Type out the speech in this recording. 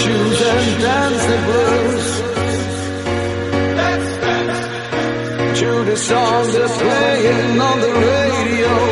shoes and dance the blues. Judas song are playing on the radio.